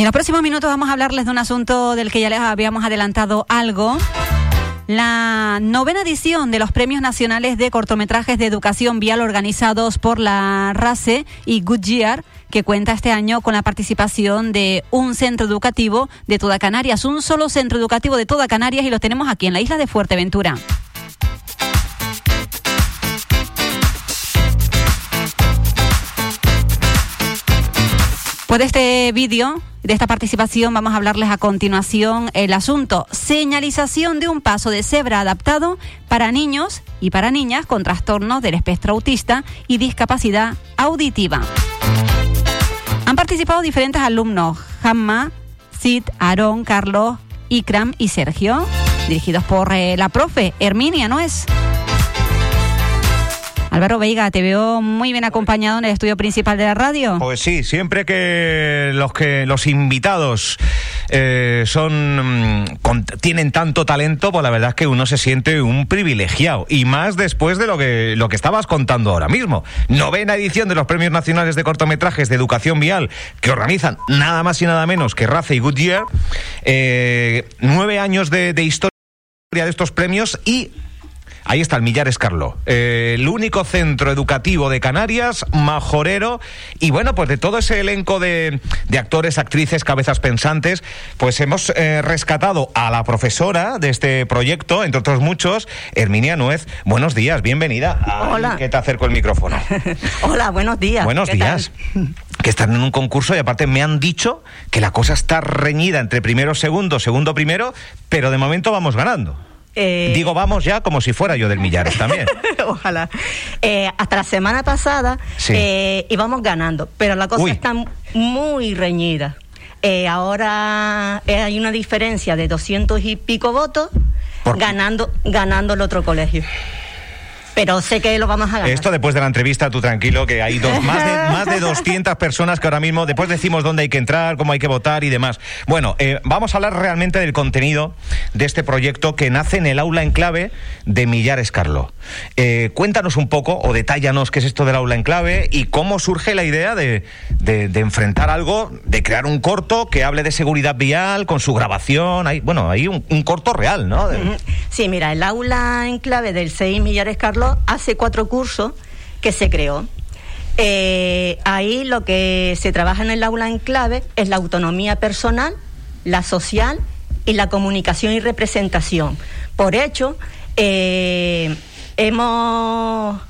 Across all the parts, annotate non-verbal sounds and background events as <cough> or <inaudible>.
Y en los próximos minutos vamos a hablarles de un asunto del que ya les habíamos adelantado algo. La novena edición de los Premios Nacionales de Cortometrajes de Educación Vial organizados por la RACE y Goodyear, que cuenta este año con la participación de un centro educativo de toda Canarias, un solo centro educativo de toda Canarias y lo tenemos aquí en la isla de Fuerteventura. Pues este vídeo, de esta participación, vamos a hablarles a continuación el asunto señalización de un paso de cebra adaptado para niños y para niñas con trastornos del espectro autista y discapacidad auditiva. Han participado diferentes alumnos, Jamma, Sid, Aarón, Carlos, Ikram y Sergio, dirigidos por eh, la profe Herminia, ¿no es? Álvaro Veiga, te veo muy bien acompañado en el estudio principal de la radio. Pues sí, siempre que los que los invitados eh, son con, tienen tanto talento, pues la verdad es que uno se siente un privilegiado y más después de lo que lo que estabas contando ahora mismo. Novena edición de los Premios Nacionales de Cortometrajes de Educación Vial que organizan nada más y nada menos que Race y Goodyear. Eh, nueve años de, de historia de estos premios y Ahí está el Millares Carlo, eh, el único centro educativo de Canarias, majorero, y bueno, pues de todo ese elenco de, de actores, actrices, cabezas pensantes, pues hemos eh, rescatado a la profesora de este proyecto, entre otros muchos, Herminia Nuez. Buenos días, bienvenida. Ay, Hola. Que te acerco el micrófono. <laughs> Hola, buenos días. Buenos ¿Qué días. tal? Que están en un concurso y aparte me han dicho que la cosa está reñida entre primero, segundo, segundo, primero, pero de momento vamos ganando. Eh, Digo vamos ya como si fuera yo del Millares también. <laughs> Ojalá. Eh, hasta la semana pasada Sí. eh, íbamos ganando, pero la cosa Uy. está muy reñida. Ahora hay una diferencia de 200 y pico votos ganando, ganando el otro colegio. Pero sé que lo vamos a ganar. Esto después de la entrevista, tú tranquilo, que hay dos, más, de, más de <laughs> 200 personas que ahora mismo, después decimos dónde hay que entrar, cómo hay que votar y demás. Bueno, eh, vamos a hablar realmente del contenido de este proyecto que nace en el aula en clave de Millares Carlo. Eh, cuéntanos un poco o detállanos qué es esto del aula en clave y cómo surge la idea de, de- de enfrentar algo, de crear un corto que hable de seguridad vial con su grabación. Hay, bueno, hay un, un corto real, ¿no? De-. Sí, mira, el aula en clave del 6 Millares Hace cuatro cursos que se creó. Eh, ahí lo que se trabaja en el aula en clave es la autonomía personal, la social y la comunicación y representación. Por hecho, eh, hemos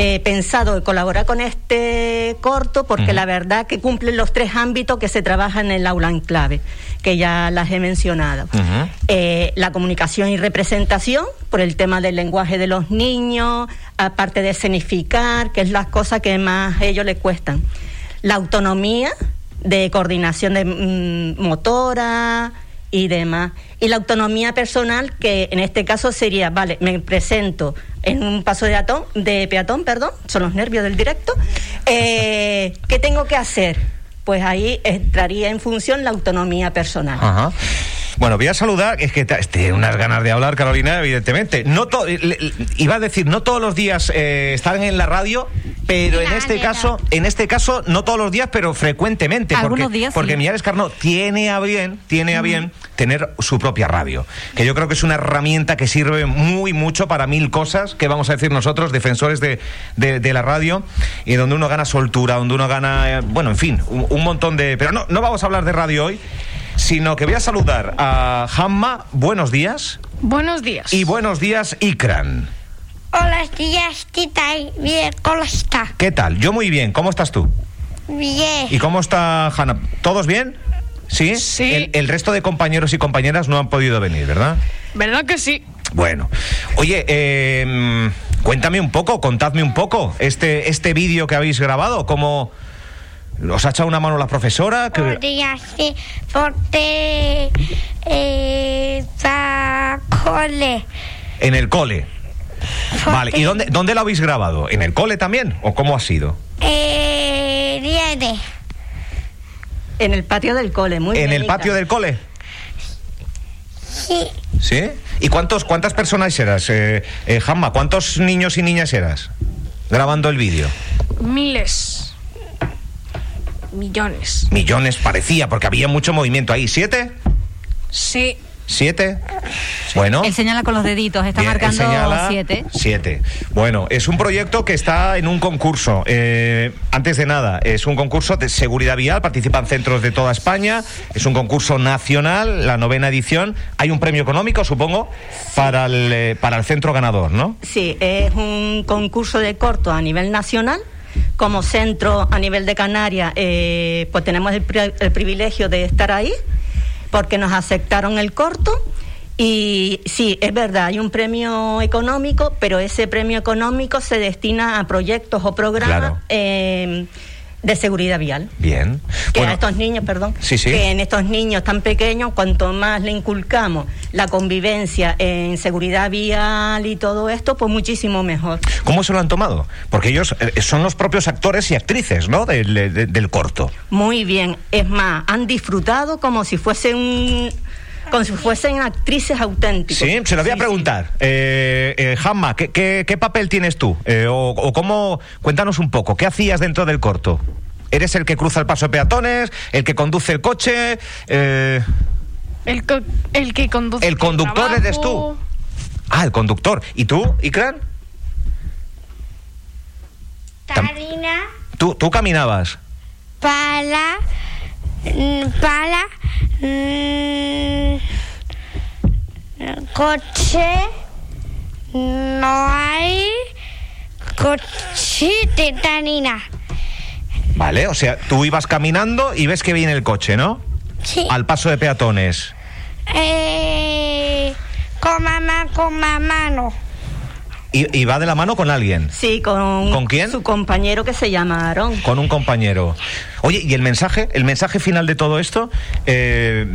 eh, pensado en colaborar con este corto porque la verdad que cumple los tres ámbitos que se trabaja en el aula en clave, que ya las he mencionado. Eh, la comunicación y representación, por el tema del lenguaje de los niños, aparte de escenificar, que es las cosas que más a ellos les cuestan. La autonomía de coordinación de mm, motora y demás. Y la autonomía personal, que en este caso sería, vale, me presento en un paso de, atón, de peatón, perdón, son los nervios del directo. Eh, ¿Qué tengo que hacer? Pues ahí entraría en función la autonomía personal. Ajá. Bueno, voy a saludar, es que tiene unas ganas de hablar, Carolina, evidentemente. No to- le- iba a decir, no todos los días eh, están en la radio, pero en este caso, en este caso, no todos los días, pero frecuentemente. Algunos porque, días, porque sí. Millares Carno tiene a bien, tiene a bien tener su propia radio. Que yo creo que es una herramienta que sirve muy mucho para mil cosas que vamos a decir nosotros, defensores de, de- de la radio, y donde uno gana soltura, donde uno gana, eh, bueno, en fin, un, un montón de. Pero no, no vamos a hablar de radio hoy, sino que voy a saludar a Hamma, buenos días, Buenos días. y buenos días, Ikran. Hola días, ¿qué tal? Bien, ¿cómo está? ¿Qué tal? Yo muy bien, ¿cómo estás tú? Bien. ¿Y cómo está Hanna? ¿Todos bien? ¿Sí? Sí. El, el resto de compañeros y compañeras no han podido venir, ¿verdad? ¿Verdad que sí? Bueno, oye, eh, mm, cuéntame un poco, contadme un poco este, este vídeo que habéis grabado, ¿cómo os ha echado una mano la profesora? Que- porque eh, está cole. En el cole. Vale, ¿y dónde, dónde lo habéis grabado? ¿En el cole también? ¿O cómo ha sido? Eh, viene. En el patio del cole, muy ¿En el patio del cole? Sí, ¿Sí? ¿Y cuántos, cuántas personas eras, eh, eh, Jamma? ¿Cuántos niños y niñas eras grabando el vídeo? Miles. Millones. Millones parecía, porque había mucho movimiento ahí. ¿Siete? Sí. ¿Siete? Bueno. Él señala con los deditos, está Bien, marcando señala siete. Siete. Bueno, es un proyecto que está en un concurso. Eh, antes de nada, es un concurso de seguridad vial, participan centros de toda España, es un concurso nacional, la novena edición. Hay un premio económico, supongo, para el, eh, para el centro ganador, ¿no? Sí, es un concurso de corto a nivel nacional. Como centro a nivel de Canarias, eh, pues tenemos el, pri- el privilegio de estar ahí, porque nos aceptaron el corto. Y sí, es verdad, hay un premio económico, pero ese premio económico se destina a proyectos o programas Claro. eh, de seguridad vial. Bien. Que Bueno, a estos niños, perdón, Sí, sí. que en estos niños tan pequeños, cuanto más le inculcamos la convivencia en seguridad vial y todo esto, pues muchísimo mejor. ¿Cómo se lo han tomado? Porque ellos eh, son los propios actores y actrices, ¿no? Del, de- del corto. Muy bien, es más, han disfrutado como si fuesen un- como si fuesen actrices auténticas. Sí, se lo voy a Sí, preguntar. Eh, eh, Jamma, ¿qué, qué, qué papel tienes tú? Eh, o, o cómo, cuéntanos un poco, ¿qué hacías dentro del corto? ¿Eres el que cruza el paso de peatones? ¿El que conduce el coche? Eh, El, co- el que conduce. El conductor trabajo. eres tú. ah, el conductor. ¿Y tú, Ikran? Tarina ¿Tú, tú caminabas? para mm, para mm, coche no hay coche de Tarina. Vale, o sea, tú ibas caminando y ves que viene el coche, ¿no? Sí. Al paso de peatones. Eh, con mamá, con mamá no. Y, y va de la mano con alguien. Sí, con, ¿Con quién? su compañero que se llama Aarón. con un compañero. Oye, ¿y el mensaje? ¿El mensaje final de todo esto? Eh,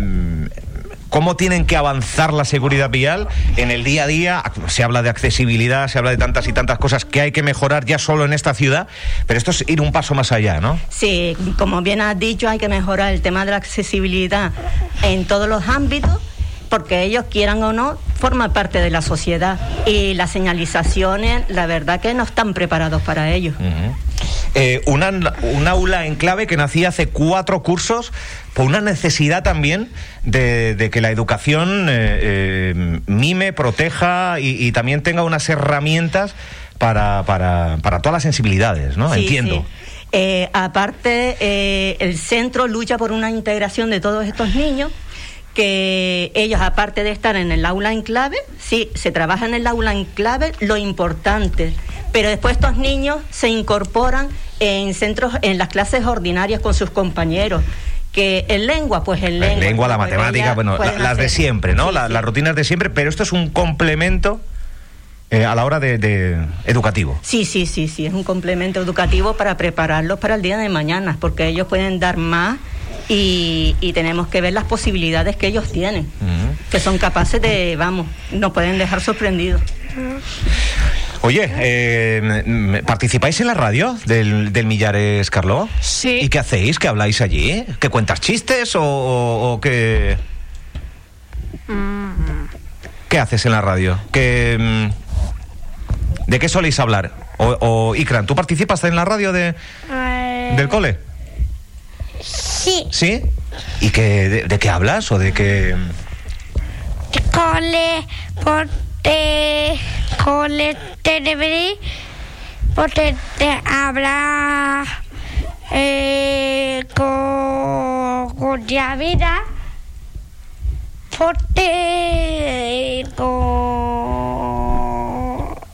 ¿Cómo tienen que avanzar la seguridad vial en el día a día? Se habla de accesibilidad, se habla de tantas y tantas cosas que hay que mejorar ya solo en esta ciudad, pero esto es ir un paso más allá, ¿no? Sí, como bien has dicho, hay que mejorar el tema de la accesibilidad en todos los ámbitos, porque ellos quieran o no, forman parte de la sociedad. Y las señalizaciones, la verdad que no están preparados para ello. Eh, una, un aula en clave que nacía hace cuatro cursos por una necesidad también de, de que la educación eh, eh, mime, proteja y, y también tenga unas herramientas para, para, para todas las sensibilidades, ¿no? Sí, Entiendo. sí. Eh, aparte, eh, el centro lucha por una integración de todos estos niños que ellos, aparte de estar en el aula en clave, sí, se trabaja en el aula en clave, lo importante, pero después estos niños se incorporan en centros, en las clases ordinarias con sus compañeros. Que en lengua, pues en lengua. lengua, la pues matemática, bueno, la- las de siempre, ¿no? Sí, La- sí. Las rutinas de siempre, pero esto es un complemento eh, a la hora de, de educativo. Sí, sí, sí, sí, es un complemento educativo para prepararlos para el día de mañana, porque ellos pueden dar más y, y tenemos que ver las posibilidades que ellos tienen, que son capaces de, vamos, nos pueden dejar sorprendidos. Oye, eh, ¿participáis en la radio del, del Millares Carló? Sí. ¿Y qué hacéis? ¿Qué habláis allí? ¿Que cuentas chistes o, o, o qué? ¿Qué haces en la radio? ¿Qué, mm, ¿De qué soléis hablar? O, o Ikran, ¿tú participas en la radio de, Eh, del cole? Sí, ¿Sí? ¿Y qué, de, de qué hablas o de qué...? cole, porque, cole, televidí, porque te habla eh, con, con la vida, porque con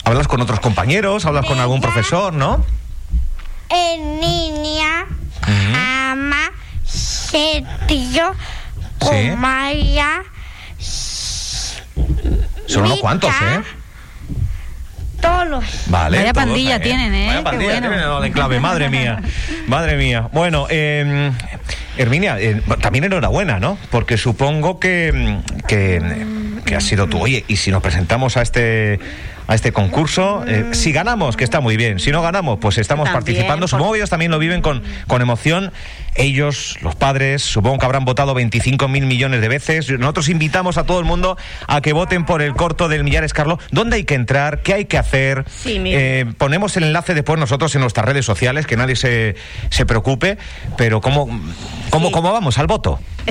Hablas con otros compañeros, hablas con algún profesor, ¿no? en niña, sentido, Sí. Maya, Son unos Mica. cuantos, ¿eh? todos. Vale. Vaya todos, pandilla tienen, ¿eh? Vaya Qué pandilla bueno. tienen, no, de clave, madre <laughs> mía. Madre mía. Bueno, eh, Herminia, eh, también enhorabuena, ¿no? Porque supongo que, que, que has sido tú. Oye, y si nos presentamos a este a este concurso, eh, si ganamos, que está muy bien. Si no ganamos, pues estamos También, participando. Supongo que ellos también lo viven con, con emoción. Ellos, los padres, supongo que habrán votado 25 mil millones de veces. Nosotros invitamos a todo el mundo a que voten por el corto del Millares Carlos. ¿Dónde hay que entrar? ¿Qué hay que hacer? Sí. Eh, ponemos el enlace después nosotros en nuestras redes sociales, que nadie se, se preocupe. Pero ¿cómo, cómo, Sí. cómo vamos al voto? <laughs>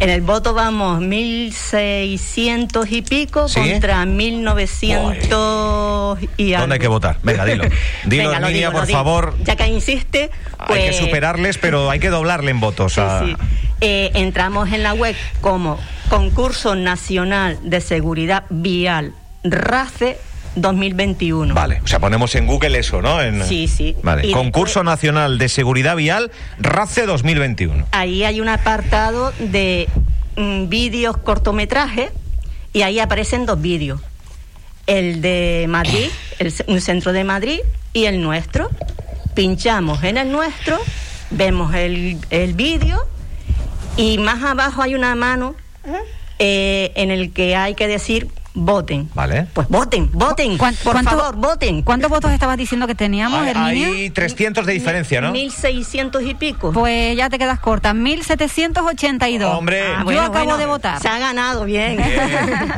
en el voto vamos 1.600 y pico ¿Sí? contra 1.900 y algo. ¿Dónde hay que votar? Venga, dilo. <laughs> Dilo, Venga, digo, por favor. Ya que insiste, pues... Hay que superarles, pero hay que doblarle en votos. Sí, a- sí. Eh, entramos en la web como Concurso Nacional de Seguridad Vial RACE 2021. Vale, o sea, ponemos en Google eso, ¿no? En- Sí, sí. Vale, Y Concurso después- Nacional de Seguridad Vial, RACE 2021. Ahí hay un apartado de mm, vídeos cortometrajes y ahí aparecen dos vídeos. El de Madrid, el, un centro de Madrid y el nuestro. Pinchamos en el nuestro, vemos el, el vídeo y más abajo hay una mano eh, en el que hay que decir voten. Vale. Pues voten, voten. ¿Cuán- Por cuánto- favor, voten. ¿Cuántos votos estabas diciendo que teníamos, Hay, Herminia? hay 300 de diferencia, ¿no? 1600 y pico. Pues ya te quedas corta, 1782. Hombre. Yo Ah, bueno, acabo bueno, de votar. Se ha ganado bien. Bien.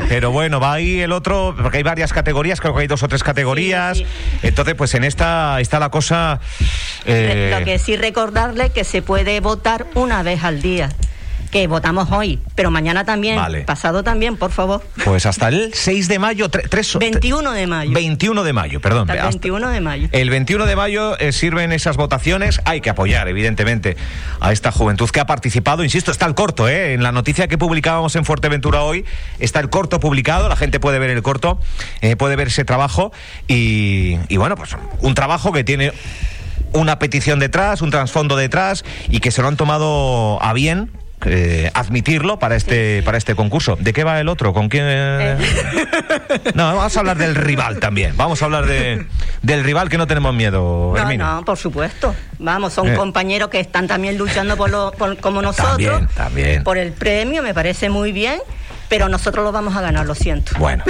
Pero bueno, va ahí el otro, porque hay varias categorías, creo que hay dos o tres categorías. Sí, Entonces, pues en esta está la cosa. eh, Lo que sí recordarle que se puede votar una vez al día. Que votamos hoy, pero mañana también, Vale. pasado también, por favor. Pues hasta el 6 de mayo, tre- tres, 21 de mayo. 21 de mayo, perdón. Hasta el hasta- 21 de mayo. El 21 de mayo eh, sirven esas votaciones. Hay que apoyar, evidentemente, a esta juventud que ha participado. Insisto, está el corto, ¿eh? En la noticia que publicábamos en Fuerteventura hoy, está el corto publicado. La gente puede ver el corto, eh, puede ver ese trabajo. Y, y bueno, pues un trabajo que tiene una petición detrás, un trasfondo detrás y que se lo han tomado a bien. Eh, admitirlo para este para este concurso. ¿De qué va el otro? ¿Con quién? eh? No, vamos a hablar del rival también. Vamos a hablar de, del rival que no tenemos miedo, No, no, por supuesto. Vamos, son Eh. compañeros que están también luchando por lo, por- como nosotros. También, también. Por el premio, me parece muy bien, pero nosotros lo vamos a ganar, lo siento. Bueno,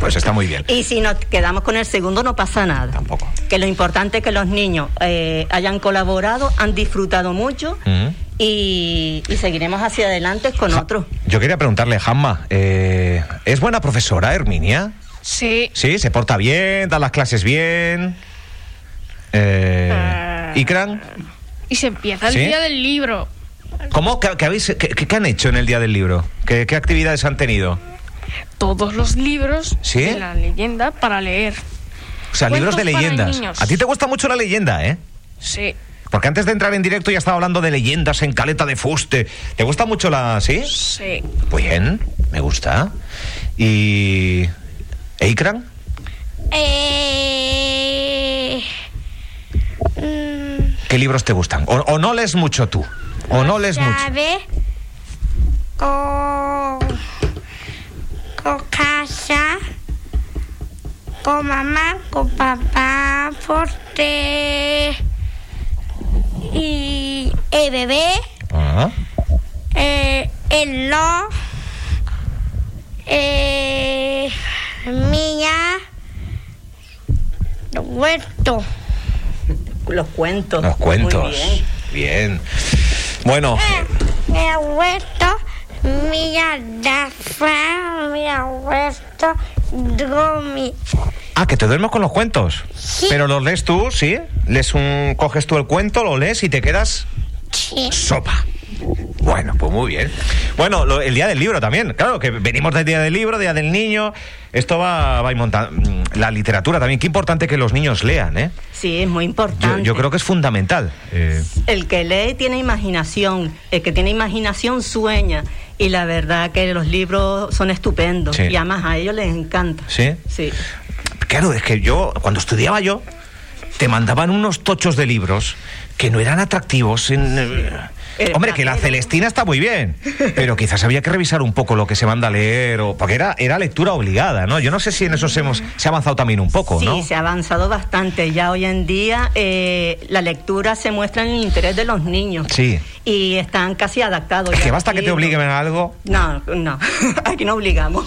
pues está muy bien. Y si nos quedamos con el segundo, no pasa nada. Tampoco. Que lo importante es que los niños eh, hayan colaborado, han disfrutado mucho. Y, y seguiremos hacia adelante con Ja- otros. Yo quería preguntarle, Jamma, eh, ¿es buena profesora, Herminia? Sí. Sí, se porta bien, da las clases bien. Eh, Ah. ¿Ikran? Y se empieza el ¿Sí? día del libro. ¿Cómo? ¿Qué, qué habéis- qué- han hecho en el día del libro? ¿Qué, qué actividades han tenido? Todos los libros ¿Sí? de la leyenda para leer. O sea, libros de leyendas. A ti te gusta mucho la leyenda, ¿eh? Sí. Porque antes de entrar en directo ya estaba hablando de leyendas en Caleta de Fuste. ¿Te gusta mucho la...? ¿Sí? Sí. Bien, me gusta. ¿Y... Eikran? Eh, mm, ¿Qué libros te gustan? O, o no lees mucho tú? ¿O no lees mucho? sabe, Con, con casa, con mamá, con papá, porque y el bebé, Ah, eh, el lo, eh, mía, huerto. Los cuentos. los cuentos. Muy bien. Bien. Bueno, Mi abuelo, mi Rafa, mi abuelo, Domi. Ah, que te duermes con los cuentos. Sí. Pero los lees tú, ¿sí? Lees un, coges tú el cuento, lo lees y te quedas Sí. sopa. Bueno, pues muy bien. Bueno, lo- el día del libro también. Claro, que venimos del día del libro, día del niño. Esto va, va a ir montando. Mm, La literatura también. Qué importante que los niños lean, ¿eh? Sí, es muy Yo, importante. yo creo que es fundamental. Eh, El que lee tiene imaginación, el que tiene imaginación sueña. Y la verdad que los libros son estupendos. Sí. Y además a ellos les encanta. ¿Sí? Sí. Claro, es que yo, cuando estudiaba yo, te mandaban unos tochos de libros que no eran atractivos. en, Hombre, que la. Celestina está muy bien, pero quizás había que revisar un poco lo que se manda a leer, o, porque era, era lectura obligada, ¿no? Yo no sé si en eso se, hemos, se ha avanzado también un poco, Sí, ¿no? se ha avanzado bastante. Ya hoy en día eh, la lectura se muestra en el interés de los niños. Sí. Y están casi adaptados. Es que basta que te obliguen a algo, No, no. <laughs> Aquí no obligamos.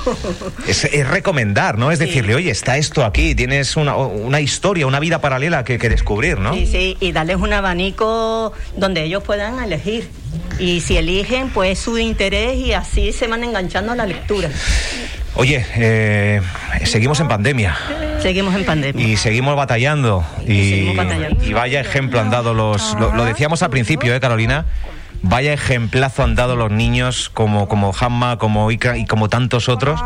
es, es recomendar, ¿no? Es Sí. decirle, oye, está esto aquí, tienes una, una historia, una vida paralela que, que descubrir, ¿no? Sí, sí, y darles un abanico donde ellos puedan elegir. Y si eligen, pues su interés y así se van enganchando a la lectura. Oye, eh, seguimos en pandemia. Seguimos en pandemia. Y seguimos batallando. Y, Y seguimos batallando. y vaya ejemplo han dado los. Lo, lo decíamos al principio, ¿eh, Carolina? Vaya ejemplazo han dado los niños como, como Hamma, como Ika y como tantos otros.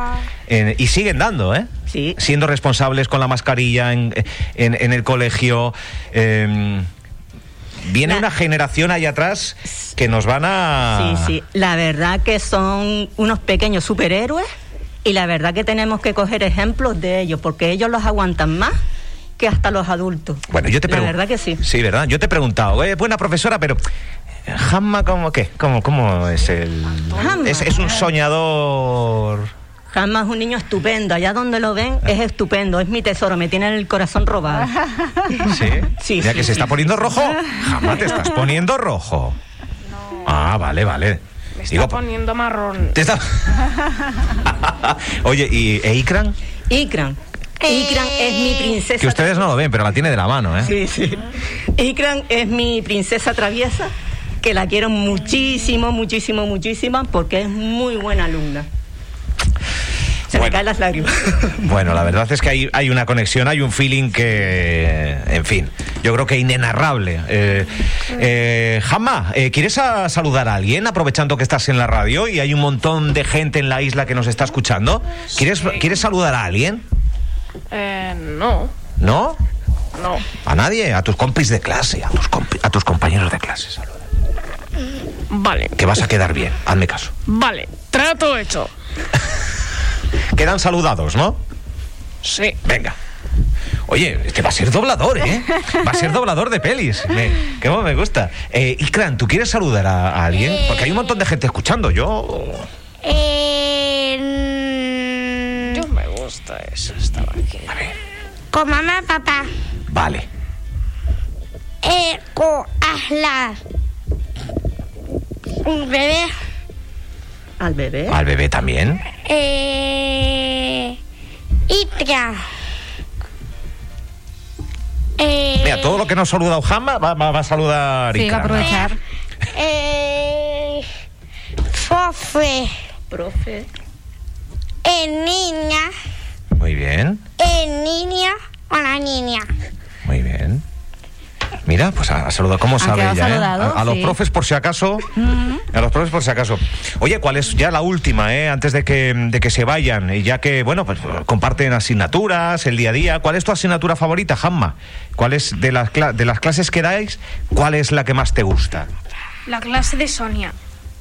y siguen dando, ¿eh? Sí. Siendo responsables con la mascarilla en, en- en el colegio. eh, viene La- una generación ahí atrás que nos van a. Sí, sí. La verdad que son unos pequeños superhéroes y la verdad que tenemos que coger ejemplos de ellos porque ellos los aguantan más que hasta los adultos. Bueno, yo te La verdad que sí. Sí, ¿verdad? Yo te he preguntado, eh, buena profesora, pero. Hamma, ¿cómo qué? ¿Cómo, cómo es el.? Es, es un soñador. Jamás un niño estupendo. Allá donde lo ven es estupendo. Es mi tesoro. Me tiene el corazón robado. <laughs> Sí. Sí, Mira sí, que se sí. está poniendo rojo. Hamma, te estás poniendo rojo. Ah, vale, vale. Me está Digo, poniendo marrón. te está- <laughs> Oye, ¿y e Ikran? Ikran. Ikran es mi princesa. Que ustedes no lo ven, pero la tiene de la mano, ¿eh? Sí, sí. Ikran es mi princesa traviesa, que la quiero muchísimo, muchísimo, muchísimo, porque es muy buena alumna. Se Bueno. me caen las lágrimas. <laughs> Bueno, la verdad es que hay, hay una conexión, hay un feeling que, en fin, yo creo que inenarrable. Eh, eh, Jamma, eh, ¿quieres a- saludar a alguien aprovechando que estás en la radio y hay un montón de gente en la isla que nos está escuchando? ¿Quieres, ¿quieres saludar a alguien? Eh, no, ¿No? no. A nadie, a tus compis de clase, a tus, compi- a tus compañeros de clase. saluda. Vale, Que vas a quedar bien, hazme caso. vale. Trato hecho. <laughs> Quedan saludados, ¿no? Sí. Venga. Oye, este va a ser doblador, ¿eh? Va a ser doblador de pelis. Me, que me gusta. Eh, Ikran, ¿tú quieres saludar a, a alguien? Porque hay un montón de gente escuchando. Yo. Eh, Yo me gusta eso. Estaba aquí. A ver, con mamá, papá. vale. Eh, con Asla. Un bebé. Al bebé. Al bebé también. Eh, Itra. Eh, Mira, todo lo que nos ha saludado va, va- va a saludar Sí, va a aprovechar. eh, Fofe. Profe. Eh, niña. Muy bien, Eh, niña. Una niña. Mira, pues ha, ha saludado. ¿Cómo sabe ella? eh? A, a los sí. profes, por si acaso. A los profes, por si acaso. Oye, ¿cuál es ya la última, eh? Antes de que, de que se vayan, y ya que, bueno, pues comparten asignaturas, el día a día. ¿Cuál es tu asignatura favorita, Hamma? ¿Cuál es de las, cla- de las clases que dais? ¿Cuál es la que más te gusta? La clase de Sonia.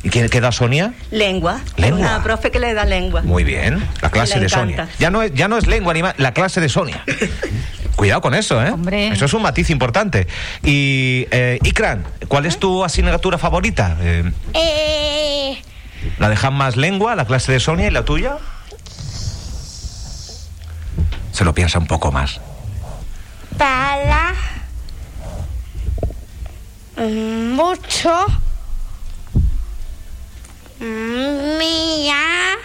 ¿Y quién queda Sonia? Lengua. Lengua. Una profe que le da lengua. Muy bien, la clase Le de encanta. Sonia. Ya no es, ya no es lengua ni más, la clase de Sonia. <laughs> Cuidado con eso, ¿eh? Hombre. Eso es un matiz importante. Y, eh, Ikran, ¿cuál es tu asignatura favorita? Eh, Eh, ¿La dejan más lengua, la clase de Sonia y la tuya? Se lo piensa un poco más. para mucho mía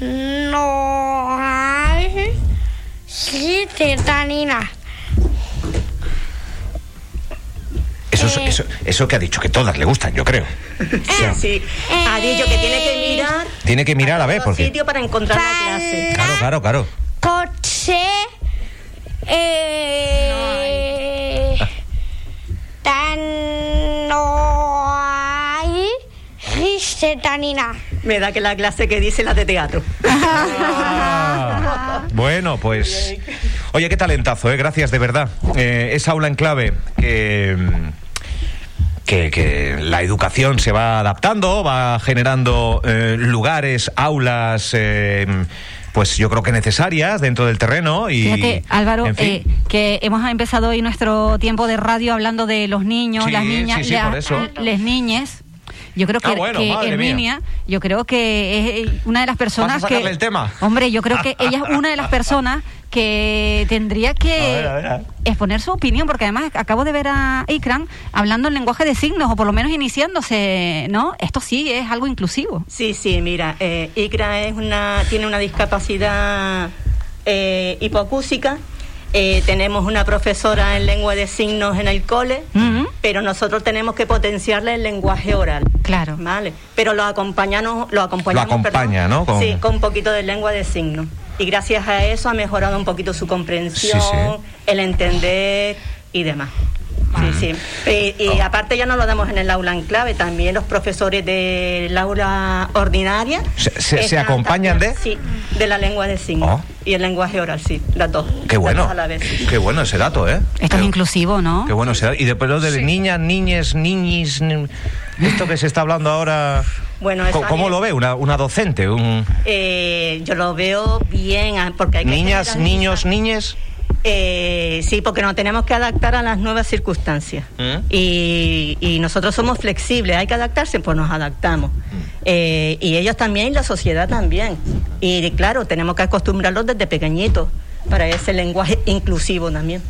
no hay ciudadanía. Eso, es- Eh. eso, eso que ha dicho, que todas le gustan, yo creo. Sí, sí. Ha dicho que tiene que mirar. Tiene que mirar a ver, porque... sitio para encontrar la clase. Claro, claro, claro. coche eh, tan no hay ciudadanía. Me da que la clase que dice la de teatro. Ah, <laughs> bueno, pues. Oye, qué talentazo, ¿eh? Gracias, de verdad. Eh, esa aula en clave que. Que, que la educación se va adaptando, va generando eh, lugares, aulas, eh, pues yo creo que necesarias dentro del terreno y Fíjate, Álvaro, en fin. eh, que hemos empezado hoy nuestro tiempo de radio hablando de los niños, Sí, las niñas, sí, sí, la- por eso. las niñes. Yo creo que, Ah, bueno, que madre mía. Herminia, yo creo que es eh, una de las personas ¿Vas a sacarle que... el tema? Hombre, yo creo que ella es una de las personas que tendría que A ver, a ver, a ver. exponer su opinión, porque además acabo de ver a Ikran hablando en lenguaje de signos, o por lo menos iniciándose, ¿no? Esto sí es algo inclusivo. Sí, sí, mira, eh, Icra es una, tiene una discapacidad eh, hipoacúsica. Eh, tenemos una profesora en lengua de signos en el cole, pero nosotros tenemos que potenciarle el lenguaje oral. Claro. Vale, pero lo acompañamos, lo acompañamos, Lo acompaña, perdón, ¿no? Con- Sí, con un poquito de lengua de signos. Y gracias a eso ha mejorado un poquito su comprensión, Sí, sí. el entender y demás. Sí, sí. Y, y Oh. aparte ya no lo damos en el aula en clave, también los profesores del aula ordinaria. ¿Se- se- se están acompañan también- de? Sí, de la lengua de signos. Oh. Y el lenguaje oral, sí, las dos. Qué las bueno. dos a la vez. sí. Qué bueno ese dato, ¿eh? Esto Qué- es inclusivo, ¿no? Qué bueno ese dato. Y después lo de niñas, niñes, niñis, ni- esto que se está hablando ahora. Bueno, eso ¿Cómo, cómo lo ve una, una docente? Un... Eh, yo lo veo bien, ah, porque hay que Niñas, niños, niñes. Eh, sí, porque nos tenemos que adaptar a las nuevas circunstancias. ¿Mm? Y, y nosotros somos flexibles, hay que adaptarse, pues nos adaptamos. Eh, y ellos también, y la sociedad también. Y claro, tenemos que acostumbrarlos desde pequeñitos para ese lenguaje inclusivo también.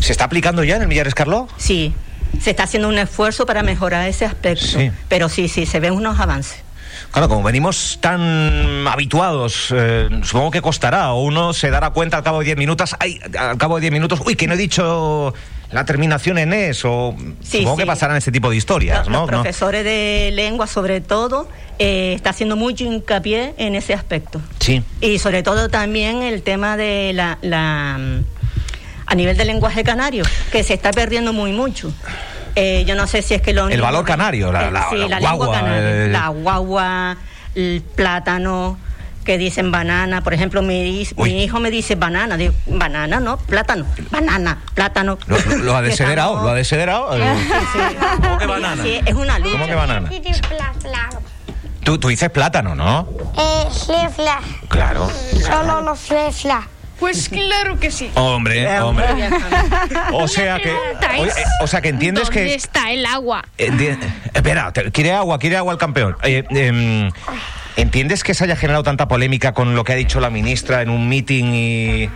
¿Se está aplicando ya en el Millares Carlos? Sí, se está haciendo un esfuerzo para mejorar ese aspecto. Sí. Pero sí, sí, se ven unos avances. Claro, como venimos tan habituados, eh, supongo que costará, o uno se dará cuenta al cabo de 10 minutos, ay, al cabo de 10 minutos, uy, que no he dicho la terminación en es, o Sí, supongo que pasarán este tipo de historias, ¿no? los ¿No? profesores de lengua, sobre todo, eh, está haciendo mucho hincapié en ese aspecto. Sí. Y sobre todo también el tema de la, la mm, a nivel del lenguaje canario, que se está perdiendo muy mucho. Eh, yo no sé si es que lo El valor canario, la- eh, la- sí, la la, guagua, canaria, eh. la guagua, el plátano, que dicen banana, por ejemplo, mi, mi hijo me dice banana, digo, banana, no, plátano, banana, plátano. Lo, lo- <laughs> lo ha desederado, lo ha desederado. Sí, sí. ¿Cómo que banana? Sí, es una luz. ¿Cómo que banana? Tú, tú dices plátano, ¿no? Eh, fla, fla. Claro. Solo los fla, fla. Pues claro que sí. Hombre, hombre. <laughs> O sea que, oye, eh, o sea que entiendes ¿Dónde que está el agua? Enti- Espera, te- quiere agua, quiere agua el campeón. Eh, em, ¿Entiendes que se haya generado tanta polémica con lo que ha dicho la ministra en un meeting y,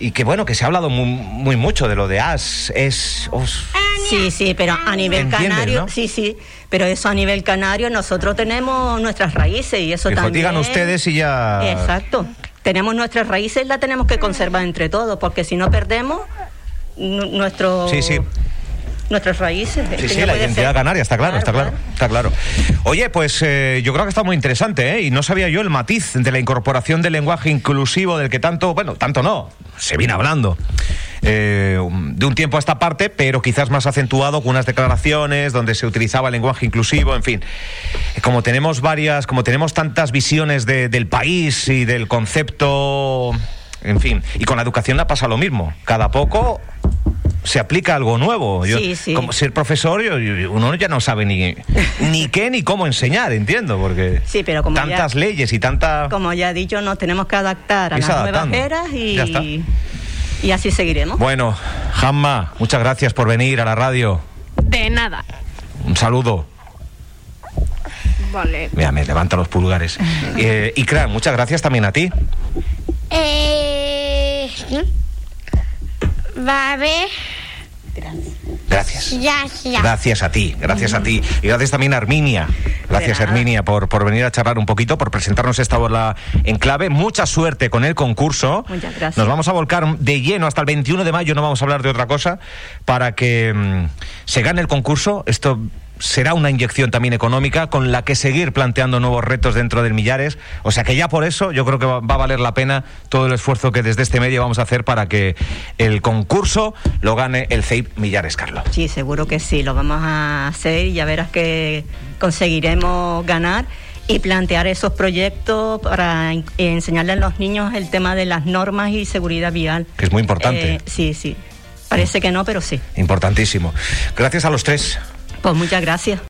y que bueno, que se ha hablado muy, muy mucho de lo de AS? Es. os- Sí, sí, pero a nivel ¿Entiendes, canario, no? sí, sí, pero eso a nivel canario nosotros tenemos nuestras raíces y eso Dijo, también. digan ustedes y ya- Exacto. Tenemos nuestras raíces y las tenemos que conservar entre todos, porque si no perdemos nu- nuestro Sí, sí. Nuestras raíces. Es Sí, sí, no la identidad ser. canaria, está claro, está claro, está claro. Oye, pues eh, yo creo que está muy interesante, ¿eh? Y no sabía yo el matiz de la incorporación del lenguaje inclusivo del que tanto, bueno, tanto no, se viene hablando. eh, de un tiempo a esta parte, pero quizás más acentuado con unas declaraciones donde se utilizaba el lenguaje inclusivo, en fin. Como tenemos varias, como tenemos tantas visiones de- del país y del concepto, en fin, y con la educación la pasa lo mismo. Cada poco se aplica algo nuevo. Yo, Sí, sí. Como ser profesor, yo- yo- uno ya no sabe ni, <laughs> ni qué ni cómo enseñar, entiendo, porque Sí, pero como tantas ya- leyes y tanta... Como ya he dicho, nos tenemos que adaptar a las nuevas eras Ya está. y, y así seguiremos. Bueno, Jamma, muchas gracias por venir a la radio. De nada. Un saludo. Vale. Mira, me levanta los pulgares. <laughs> Eh, Ikra, muchas gracias también a ti. Eh, va Gracias. Ya. Gracias a ti, gracias a ti. Y gracias también a Arminia. Gracias. Herminia, por, por venir a charlar un poquito, por presentarnos esta bola en clave. Mucha suerte con el concurso. Muchas gracias. Nos vamos a volcar de lleno hasta el 21 de mayo, no vamos a hablar de otra cosa, para que mm, se gane el concurso. Esto será una inyección también económica con la que seguir planteando nuevos retos dentro del Millares. O sea que ya por eso yo creo que va, va a valer la pena todo el esfuerzo que desde este medio vamos a hacer para que el concurso lo gane el CEIP Millares, Carlos. Sí, seguro que sí, lo vamos a hacer y ya verás que conseguiremos ganar y plantear esos proyectos para en- enseñarle a los niños el tema de las normas y seguridad vial. Que es muy importante. Eh, sí, sí. Parece que no, pero sí. Importantísimo. Gracias a los tres. Pues muchas gracias.